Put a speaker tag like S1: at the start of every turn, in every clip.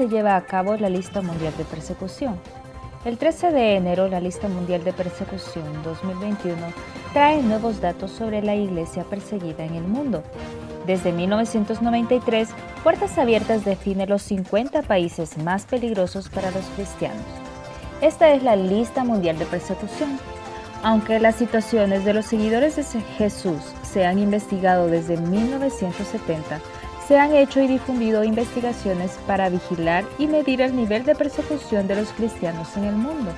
S1: Se lleva a cabo la lista mundial de persecución? El 13 de enero, la lista mundial de persecución 2021 trae nuevos datos sobre la iglesia perseguida en el mundo. Desde 1993, Puertas Abiertas define los 50 países más peligrosos para los cristianos. Esta es la lista mundial de persecución. Aunque las situaciones de los seguidores de Jesús se han investigado desde 1970, se han hecho y difundido investigaciones para vigilar y medir el nivel de persecución de los cristianos en el mundo.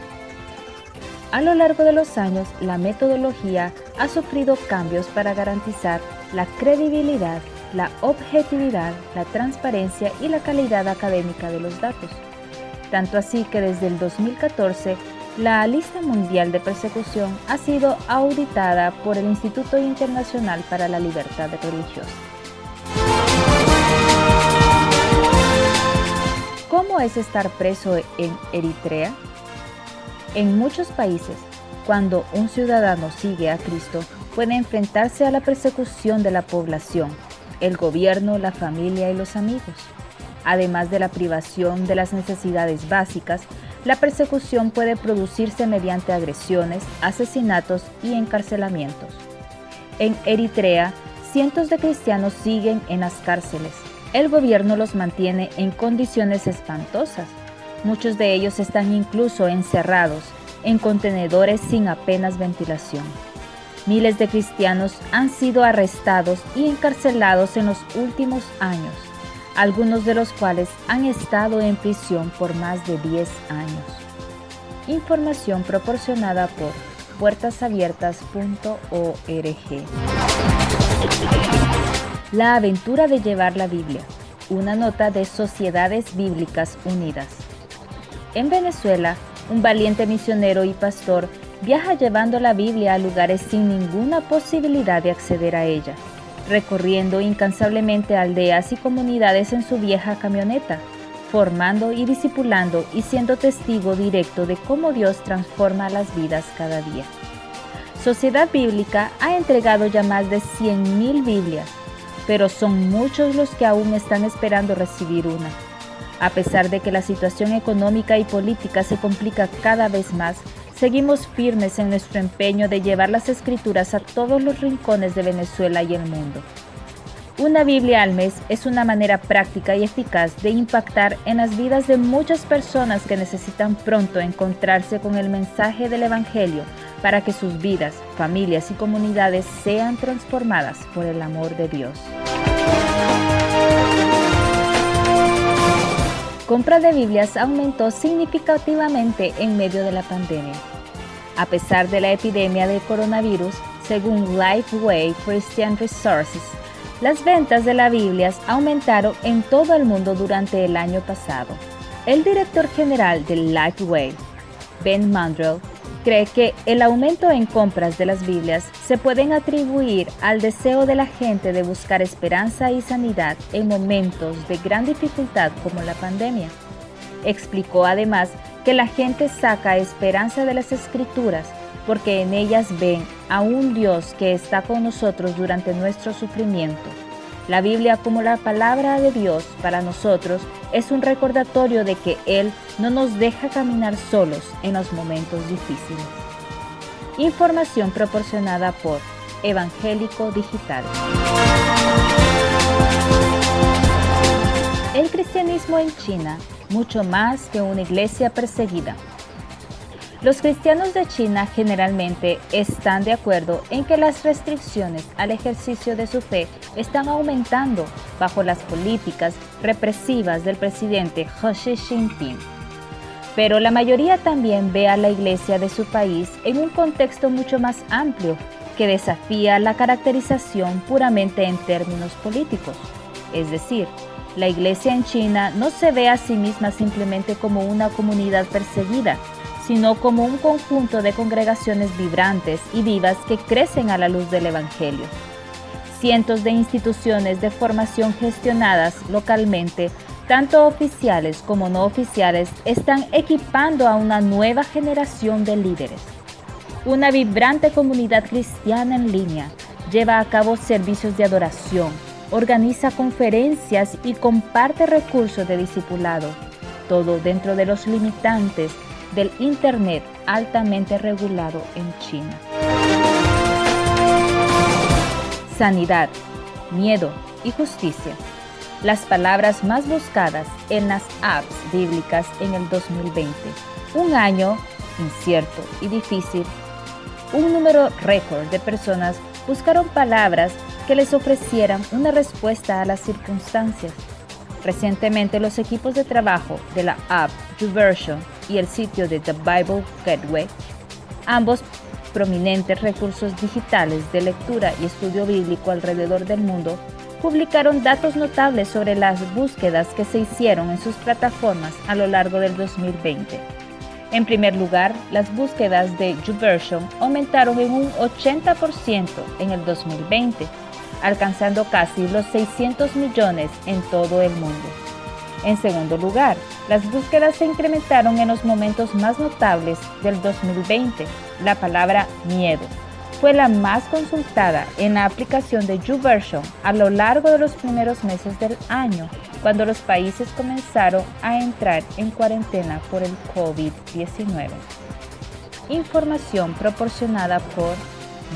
S1: A lo largo de los años, la metodología ha sufrido cambios para garantizar la credibilidad, la objetividad, la transparencia y la calidad académica de los datos. Tanto así que desde el 2014, la lista mundial de persecución ha sido auditada por el Instituto Internacional para la Libertad Religiosa. ¿Cómo es estar preso en Eritrea? En muchos países, cuando un ciudadano sigue a Cristo, puede enfrentarse a la persecución de la población, el gobierno, la familia y los amigos. Además de la privación de las necesidades básicas, la persecución puede producirse mediante agresiones, asesinatos y encarcelamientos. En Eritrea, cientos de cristianos siguen en las cárceles, el gobierno los mantiene en condiciones espantosas. Muchos de ellos están incluso encerrados en contenedores sin apenas ventilación. Miles de cristianos han sido arrestados y encarcelados en los últimos años, algunos de los cuales han estado en prisión por más de 10 años. Información proporcionada por puertasabiertas.org. La aventura de llevar la Biblia, una nota de Sociedades Bíblicas Unidas. En Venezuela, un valiente misionero y pastor viaja llevando la Biblia a lugares sin ninguna posibilidad de acceder a ella, recorriendo incansablemente aldeas y comunidades en su vieja camioneta, formando y discipulando y siendo testigo directo de cómo Dios transforma las vidas cada día. Sociedad Bíblica ha entregado ya más de 100.000 Biblias pero son muchos los que aún están esperando recibir una. A pesar de que la situación económica y política se complica cada vez más, seguimos firmes en nuestro empeño de llevar las escrituras a todos los rincones de Venezuela y el mundo. Una Biblia al mes es una manera práctica y eficaz de impactar en las vidas de muchas personas que necesitan pronto encontrarse con el mensaje del Evangelio para que sus vidas, familias y comunidades sean transformadas por el amor de Dios. Compra de Biblias aumentó significativamente en medio de la pandemia. A pesar de la epidemia de coronavirus, según Lifeway Christian Resources, las ventas de las Biblias aumentaron en todo el mundo durante el año pasado. El director general de Lifeway, Ben Mandrell, cree que el aumento en compras de las Biblias se pueden atribuir al deseo de la gente de buscar esperanza y sanidad en momentos de gran dificultad como la pandemia. Explicó además que la gente saca esperanza de las escrituras porque en ellas ven a un Dios que está con nosotros durante nuestro sufrimiento. La Biblia como la palabra de Dios para nosotros es un recordatorio de que Él no nos deja caminar solos en los momentos difíciles. Información proporcionada por Evangélico Digital. El cristianismo en China, mucho más que una iglesia perseguida. Los cristianos de China generalmente están de acuerdo en que las restricciones al ejercicio de su fe están aumentando bajo las políticas represivas del presidente Xi Jinping. Pero la mayoría también ve a la iglesia de su país en un contexto mucho más amplio que desafía la caracterización puramente en términos políticos. Es decir, La iglesia en China no se ve a sí misma simplemente como una comunidad perseguida, sino como un conjunto de congregaciones vibrantes y vivas que crecen a la luz del Evangelio. Cientos de instituciones de formación gestionadas localmente, tanto oficiales como no oficiales, están equipando a una nueva generación de líderes. Una vibrante comunidad cristiana en línea lleva a cabo servicios de adoración, organiza conferencias y comparte recursos de discipulado, todo dentro de los limitantes del Internet altamente regulado en China. Sanidad, miedo y justicia. Las palabras más buscadas en las apps bíblicas en el 2020. Un año incierto y difícil. Un número récord de personas buscaron palabras que les ofrecieran una respuesta a las circunstancias. Recientemente los equipos de trabajo de la app YouVersion y el sitio de The Bible Gateway, ambos prominentes recursos digitales de lectura y estudio bíblico alrededor del mundo, publicaron datos notables sobre las búsquedas que se hicieron en sus plataformas a lo largo del 2020. En primer lugar, las búsquedas de YouVersion aumentaron en un 80% en el 2020, alcanzando casi los 600 millones en todo el mundo. En segundo lugar, las búsquedas se incrementaron en los momentos más notables del 2020. La palabra miedo fue la más consultada en la aplicación de YouVersion a lo largo de los primeros meses del año, cuando los países comenzaron a entrar en cuarentena por el COVID-19. Información proporcionada por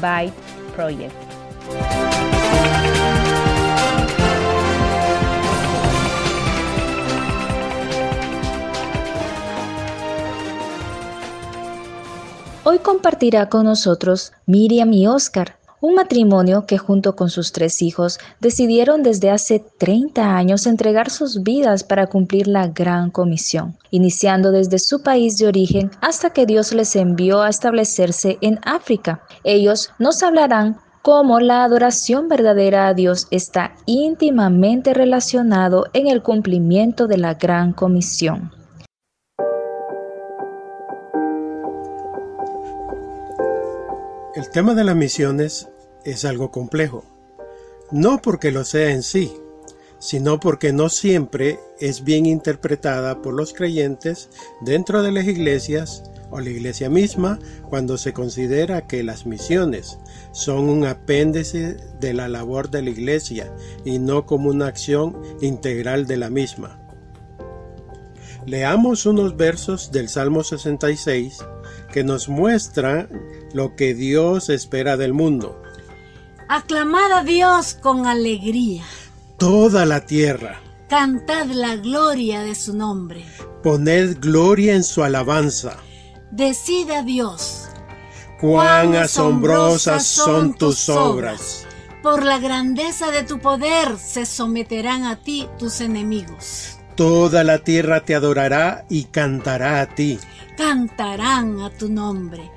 S1: Byte Project. Hoy compartirá con nosotros Miriam y Oscar, un matrimonio que junto con sus tres hijos decidieron desde hace 30 años entregar sus vidas para cumplir la gran comisión, iniciando desde su país de origen hasta que Dios les envió a establecerse en África. Ellos nos hablarán cómo la adoración verdadera a Dios está íntimamente relacionado en el cumplimiento de la gran comisión.
S2: El tema de las misiones es algo complejo, no porque lo sea en sí, sino porque no siempre es bien interpretada por los creyentes dentro de las iglesias o la iglesia misma cuando se considera que las misiones son un apéndice de la labor de la iglesia y no como una acción integral de la misma. Leamos unos versos del Salmo 66 que nos muestran lo que Dios espera del mundo.
S3: Aclamad a Dios con alegría.
S2: Toda la tierra.
S3: Cantad la gloria de su nombre.
S2: Poned gloria en su alabanza.
S3: Decid a Dios.
S2: Cuán asombrosas son tus obras.
S3: Por la grandeza de tu poder se someterán a ti tus enemigos.
S2: Toda la tierra te adorará y cantará a ti.
S3: Cantarán a tu nombre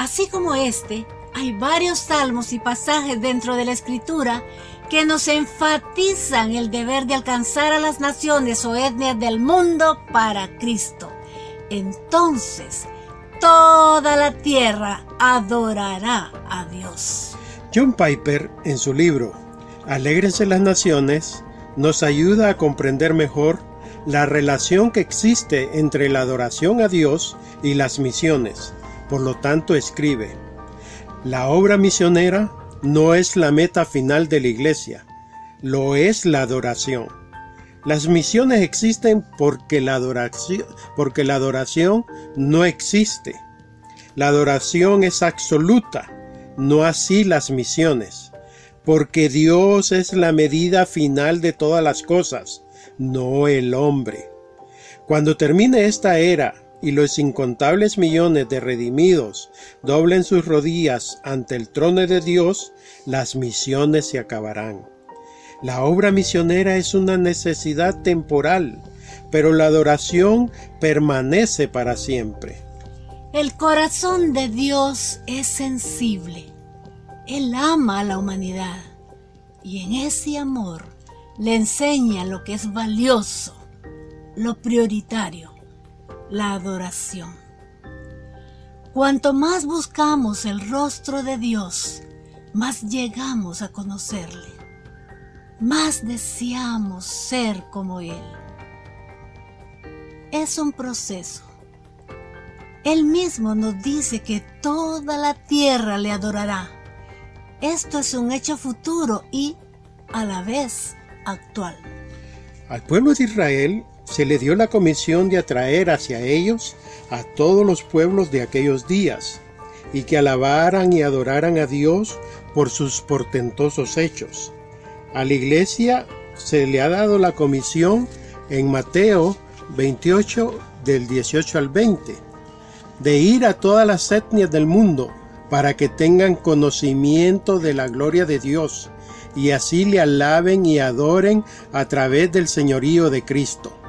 S3: Así como este, hay varios salmos y pasajes dentro de la escritura que nos enfatizan el deber de alcanzar a las naciones o etnias del mundo para Cristo. Entonces, toda la tierra adorará a Dios.
S2: John Piper, en su libro Alégrense las Naciones, nos ayuda a comprender mejor la relación que existe entre la adoración a Dios y las misiones por lo tanto, escribe, la obra misionera no es la meta final de la iglesia, lo es la adoración. Las misiones existen porque la adoración, porque la adoración no existe. La adoración es absoluta, no así las misiones, porque Dios es la medida final de todas las cosas, no el hombre. Cuando termine esta era y los incontables millones de redimidos doblen sus rodillas ante el trono de Dios, las misiones se acabarán. La obra misionera es una necesidad temporal, pero la adoración permanece para siempre.
S3: El corazón de Dios es sensible. Él ama a la humanidad y en ese amor le enseña lo que es valioso, lo prioritario, la adoración. Cuanto más buscamos el rostro de Dios, más llegamos a conocerle, más deseamos ser como Él. Es un proceso. Él mismo nos dice que toda la tierra le adorará. Esto es un hecho futuro y, a la vez, actual.
S2: Al pueblo de Israel se le dio la comisión de atraer hacia ellos a todos los pueblos de aquellos días, y que alabaran y adoraran a Dios por sus portentosos hechos. A la iglesia se le ha dado la comisión en Mateo 28 del 18 al 20, de ir a todas las etnias del mundo para que tengan conocimiento de la gloria de Dios y así le alaben y adoren a través del señorío de Cristo.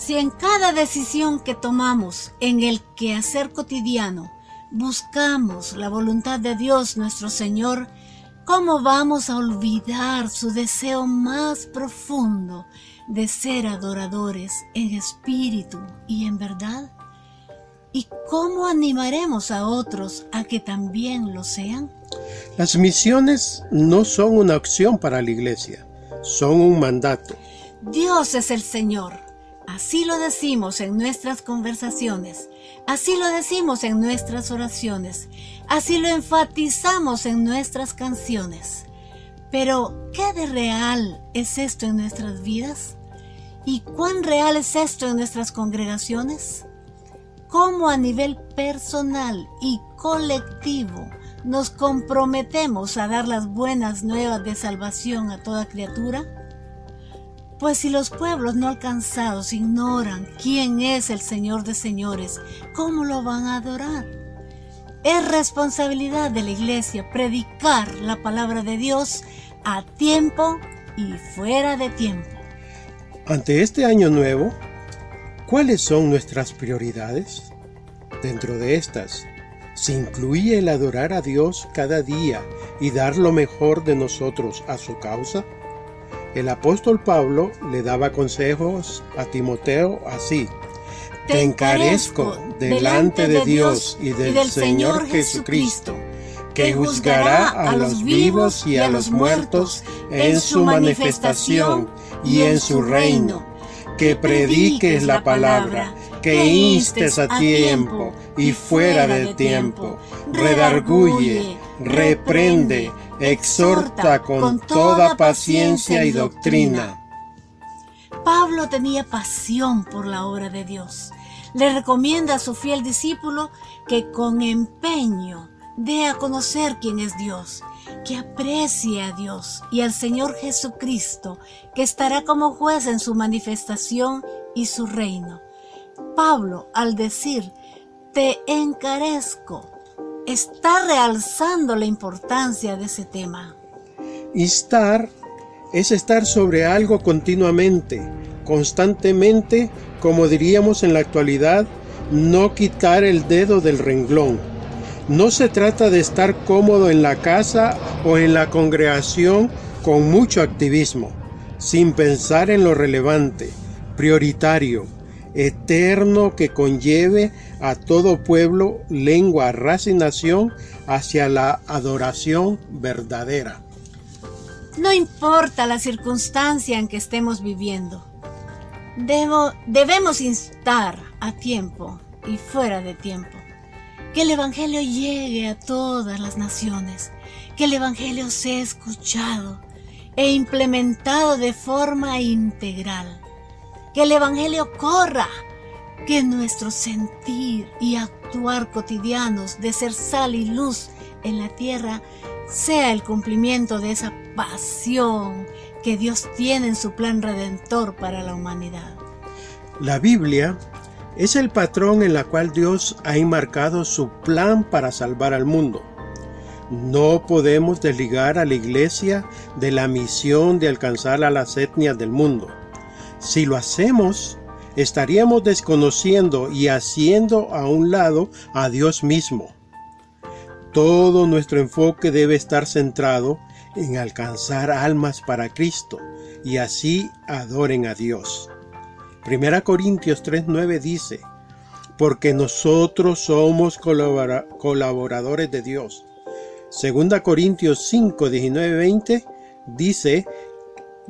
S3: Si en cada decisión que tomamos en el quehacer cotidiano buscamos la voluntad de Dios nuestro Señor, ¿cómo vamos a olvidar su deseo más profundo de ser adoradores en espíritu y en verdad? ¿Y cómo animaremos a otros a que también lo sean?
S2: Las misiones no son una opción para la iglesia, son un mandato.
S3: Dios es el Señor Así lo decimos en nuestras conversaciones, así lo decimos en nuestras oraciones, así lo enfatizamos en nuestras canciones. Pero, ¿qué de real es esto en nuestras vidas? ¿Y cuán real es esto en nuestras congregaciones? ¿Cómo a nivel personal y colectivo nos comprometemos a dar las buenas nuevas de salvación a toda criatura? Pues si los pueblos no alcanzados ignoran quién es el Señor de señores, ¿cómo lo van a adorar? Es responsabilidad de la iglesia predicar la palabra de Dios a tiempo y fuera de tiempo.
S2: Ante este año nuevo, ¿cuáles son nuestras prioridades? Dentro de estas, ¿se incluye el adorar a Dios cada día y dar lo mejor de nosotros a su causa? El apóstol Pablo le daba consejos a Timoteo así. Te encarezco delante de Dios y del Señor Jesucristo, que juzgará a los vivos y a los muertos en su manifestación y en su reino, que prediques la palabra, que instes a tiempo y fuera de tiempo, redarguye, reprende, exhorta con toda paciencia y doctrina.
S3: Pablo tenía pasión por la obra de Dios. Le recomienda a su fiel discípulo que con empeño dé a conocer quién es Dios, que aprecie a Dios y al Señor Jesucristo, que estará como juez en su manifestación y su reino. Pablo, al decir, te encarezco, está realzando la importancia de ese tema.
S2: Instar es estar sobre algo continuamente, constantemente, como diríamos en la actualidad, no quitar el dedo del renglón. No se trata de estar cómodo en la casa o en la congregación con mucho activismo, sin pensar en lo relevante, prioritario, eterno que conlleve a todo pueblo, lengua, raza y nación hacia la adoración verdadera.
S3: No importa la circunstancia en que estemos viviendo, debo, debemos instar a tiempo y fuera de tiempo que el Evangelio llegue a todas las naciones, que el Evangelio sea escuchado e implementado de forma integral que el Evangelio corra, que nuestro sentir y actuar cotidianos de ser sal y luz en la tierra sea el cumplimiento de esa pasión que Dios tiene en su plan redentor para la humanidad.
S2: La Biblia es el patrón en la cual Dios ha enmarcado su plan para salvar al mundo. No podemos desligar a la iglesia de la misión de alcanzar a las etnias del mundo. Si lo hacemos, estaríamos desconociendo y haciendo a un lado a Dios mismo. Todo nuestro enfoque debe estar centrado en alcanzar almas para Cristo y así adoren a Dios. Primera Corintios 3:9 dice, porque nosotros somos colaboradores de Dios. Segunda Corintios 5, 19, 20 dice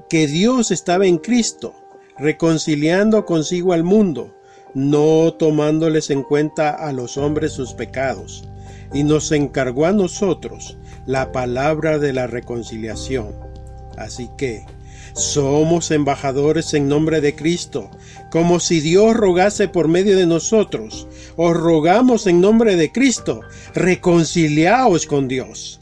S2: que Dios estaba en Cristo, reconciliando consigo al mundo, no tomándoles en cuenta a los hombres sus pecados, y nos encargó a nosotros la palabra de la reconciliación. Así que, somos embajadores en nombre de Cristo, como si Dios rogase por medio de nosotros. Os rogamos en nombre de Cristo, reconciliaos con Dios.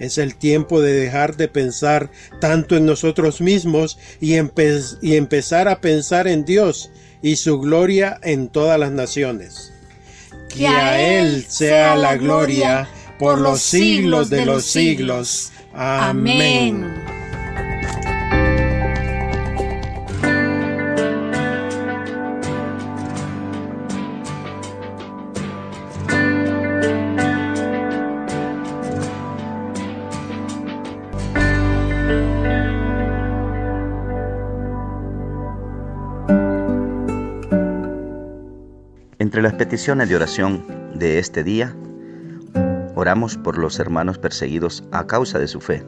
S2: Es el tiempo de dejar de pensar tanto en nosotros mismos y, y empezar a pensar en Dios y su gloria en todas las naciones. Que a Él sea la gloria por los siglos de los siglos. Amén.
S4: Peticiones de oración de este día, oramos por los hermanos perseguidos a causa de su fe.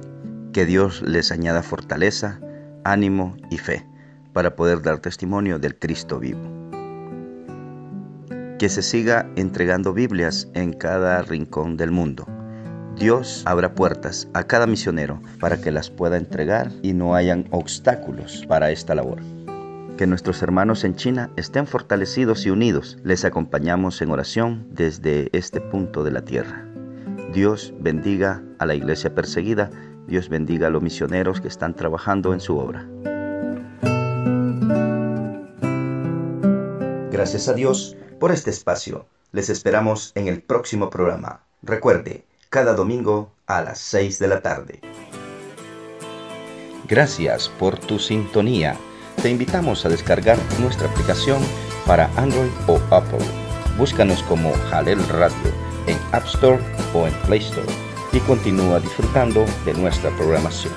S4: Que Dios les añada fortaleza, ánimo y fe para poder dar testimonio del Cristo vivo. Que se siga entregando Biblias en cada rincón del mundo. Dios abra puertas a cada misionero para que las pueda entregar y no hayan obstáculos para esta labor. Que nuestros hermanos en China estén fortalecidos y unidos. Les acompañamos en oración desde este punto de la tierra. Dios bendiga a la iglesia perseguida. Dios bendiga a los misioneros que están trabajando en su obra. Gracias a Dios por este espacio. Les esperamos en el próximo programa. Recuerde, cada domingo a las 6 de la tarde. Gracias por tu sintonía te invitamos a descargar nuestra aplicación para Android o Apple. Búscanos como Jalel Radio en App Store o en Play Store y continúa disfrutando de nuestra programación.